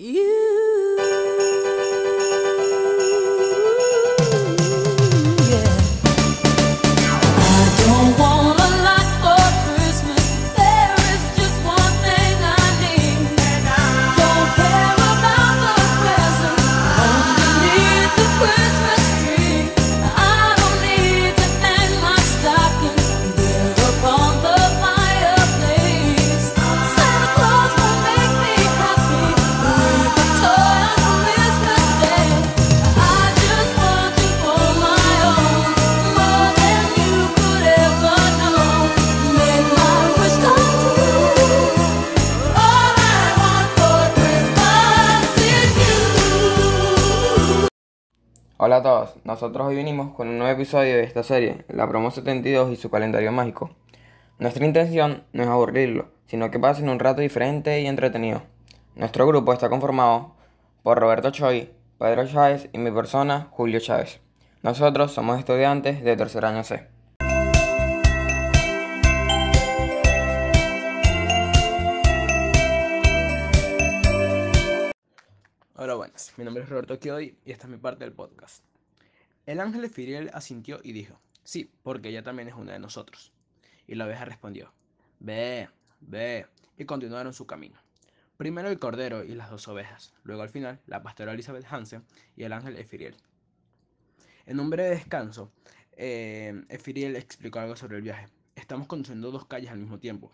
You Hola a todos, nosotros hoy venimos con un nuevo episodio de esta serie, la promo 72 y su calendario mágico. Nuestra intención no es aburrirlo, sino que pasen un rato diferente y entretenido. Nuestro grupo está conformado por Roberto Choi, Pedro Chávez y mi persona, Julio Chávez. Nosotros somos estudiantes de tercer año C. Hola, buenas. Mi nombre es Roberto Kioy y esta es mi parte del podcast. El ángel Firiel asintió y dijo: Sí, porque ella también es una de nosotros. Y la oveja respondió: Ve, ve. Y continuaron su camino. Primero el cordero y las dos ovejas, luego al final la pastora Elizabeth Hansen y el ángel Efiriel. En un breve descanso, eh, Efiriel explicó algo sobre el viaje. Estamos conduciendo dos calles al mismo tiempo.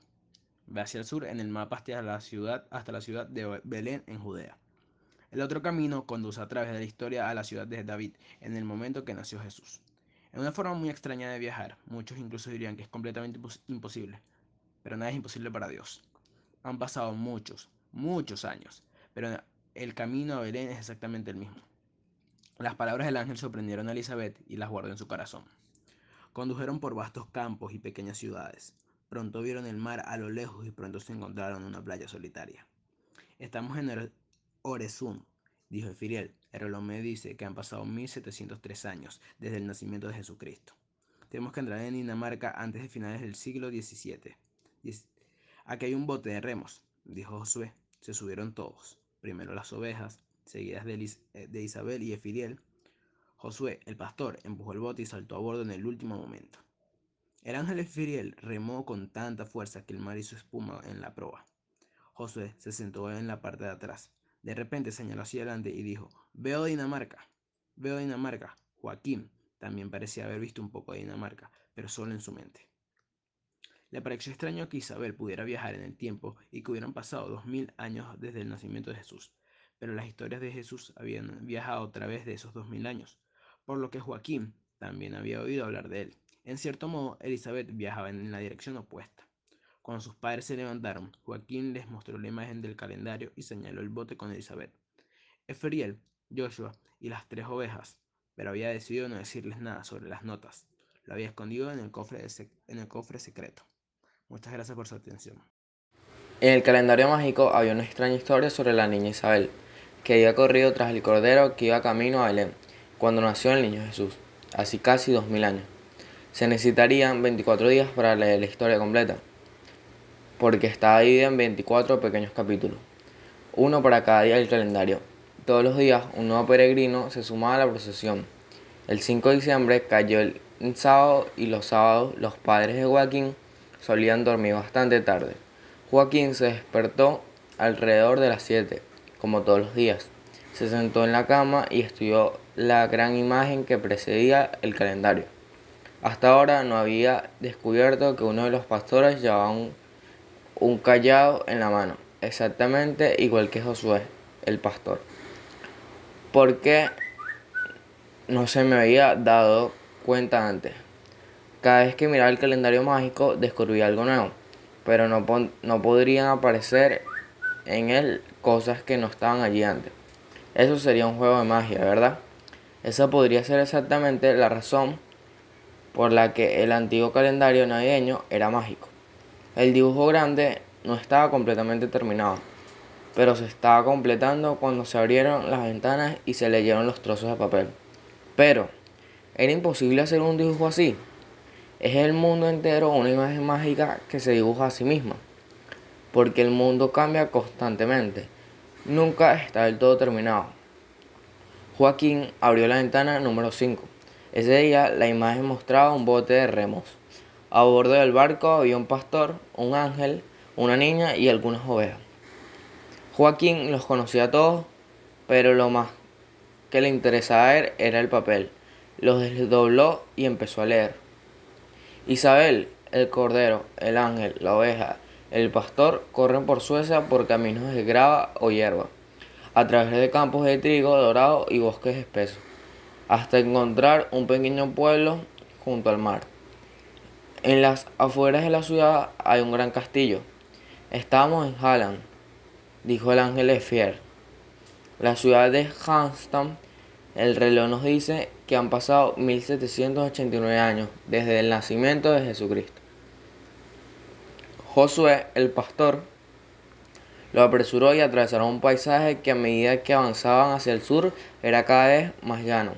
Ve hacia el sur en el mapa hasta la ciudad, hasta la ciudad de Belén en Judea. El otro camino conduce a través de la historia a la ciudad de David, en el momento que nació Jesús. Es una forma muy extraña de viajar, muchos incluso dirían que es completamente imposible, pero nada es imposible para Dios. Han pasado muchos, muchos años, pero el camino a Belén es exactamente el mismo. Las palabras del ángel sorprendieron a Elizabeth y las guardó en su corazón. Condujeron por vastos campos y pequeñas ciudades. Pronto vieron el mar a lo lejos y pronto se encontraron en una playa solitaria. Estamos en Orezún, dijo Efiriel. El reloj me dice que han pasado 1703 años desde el nacimiento de Jesucristo. Tenemos que entrar en Dinamarca antes de finales del siglo XVII. Aquí hay un bote de remos, dijo Josué. Se subieron todos, primero las ovejas, seguidas de, eh, de Isabel y Efiriel. Josué, el pastor, empujó el bote y saltó a bordo en el último momento. El ángel Efiriel remó con tanta fuerza que el mar hizo espuma en la proa. Josué se sentó en la parte de atrás. De repente señaló hacia adelante y dijo, veo Dinamarca, veo Dinamarca. Joaquín también parecía haber visto un poco de Dinamarca, pero solo en su mente. Le pareció extraño que Isabel pudiera viajar en el tiempo y que hubieran pasado dos mil años desde el nacimiento de Jesús, pero las historias de Jesús habían viajado a través de esos dos mil años, por lo que Joaquín también había oído hablar de él. En cierto modo, Elizabeth viajaba en la dirección opuesta. Cuando sus padres se levantaron, Joaquín les mostró la imagen del calendario y señaló el bote con Elizabeth. Efriel, Joshua y las tres ovejas, pero había decidido no decirles nada sobre las notas. Lo había escondido en el cofre, en el cofre secreto. Muchas gracias por su atención. En el calendario mágico había una extraña historia sobre la niña Isabel, que había corrido tras el cordero que iba camino a Belén, cuando nació el niño Jesús, así casi dos mil años. Se necesitarían 24 días para leer la historia completa, porque está dividida en 24 pequeños capítulos, uno para cada día del calendario. Todos los días un nuevo peregrino se sumaba a la procesión. El 5 de diciembre cayó el sábado y los sábados los padres de Joaquín solían dormir bastante tarde. Joaquín se despertó alrededor de las 7, como todos los días. Se sentó en la cama y estudió la gran imagen que precedía el calendario. Hasta ahora no había descubierto que uno de los pastores llevaba un, un callado en la mano, exactamente igual que Josué, el pastor. Porque no se me había dado cuenta antes. Cada vez que miraba el calendario mágico descubría algo nuevo, pero no, no podrían aparecer en él cosas que no estaban allí antes. Eso sería un juego de magia, ¿verdad? Esa podría ser exactamente la razón por la que el antiguo calendario navideño era mágico. El dibujo grande no estaba completamente terminado, pero se estaba completando cuando se abrieron las ventanas y se leyeron los trozos de papel. Pero, ¿era imposible hacer un dibujo así? Es el mundo entero una imagen mágica que se dibuja a sí misma, porque el mundo cambia constantemente nunca está del todo terminado. Joaquín abrió la ventana número 5. Ese día la imagen mostraba un bote de remos. A bordo del barco había un pastor, un ángel, una niña y algunas ovejas. Joaquín los conocía a todos, pero lo más que le interesaba a él era el papel. Los desdobló y empezó a leer. Isabel, el cordero, el ángel, la oveja, el pastor corren por Suecia por caminos de grava o hierba, a través de campos de trigo dorado y bosques espesos, hasta encontrar un pequeño pueblo junto al mar. En las afueras de la ciudad hay un gran castillo. Estamos en Halland, dijo el ángel de Fier. La ciudad de Hanstam, el reloj nos dice que han pasado 1789 años desde el nacimiento de Jesucristo. Josué, el pastor, lo apresuró y atravesaron un paisaje que a medida que avanzaban hacia el sur era cada vez más llano.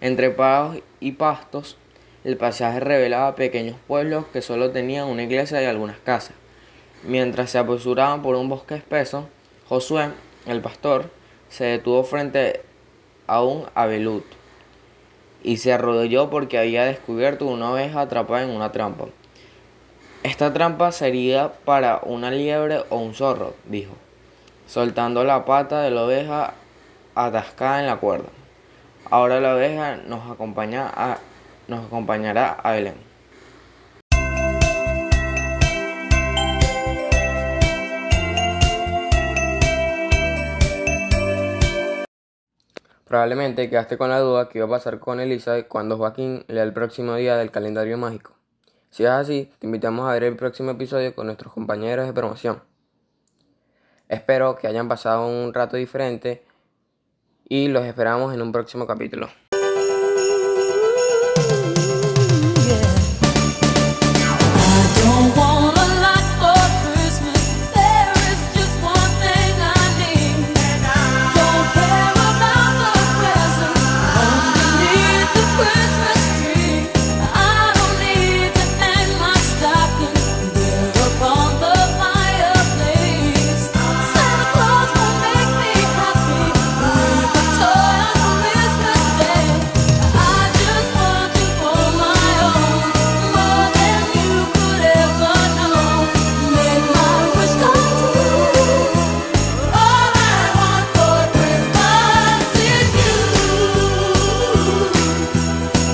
Entre prados y pastos el pasaje revelaba pequeños pueblos que solo tenían una iglesia y algunas casas. Mientras se apresuraban por un bosque espeso, Josué, el pastor, se detuvo frente a un abelut y se arrodilló porque había descubierto una oveja atrapada en una trampa. Esta trampa sería para una liebre o un zorro, dijo, soltando la pata de la oveja atascada en la cuerda. Ahora la oveja nos acompaña a nos acompañará a Belén. Probablemente quedaste con la duda que iba a pasar con Elisa cuando Joaquín lea el próximo día del calendario mágico. Si es así, te invitamos a ver el próximo episodio con nuestros compañeros de promoción. Espero que hayan pasado un rato diferente y los esperamos en un próximo capítulo.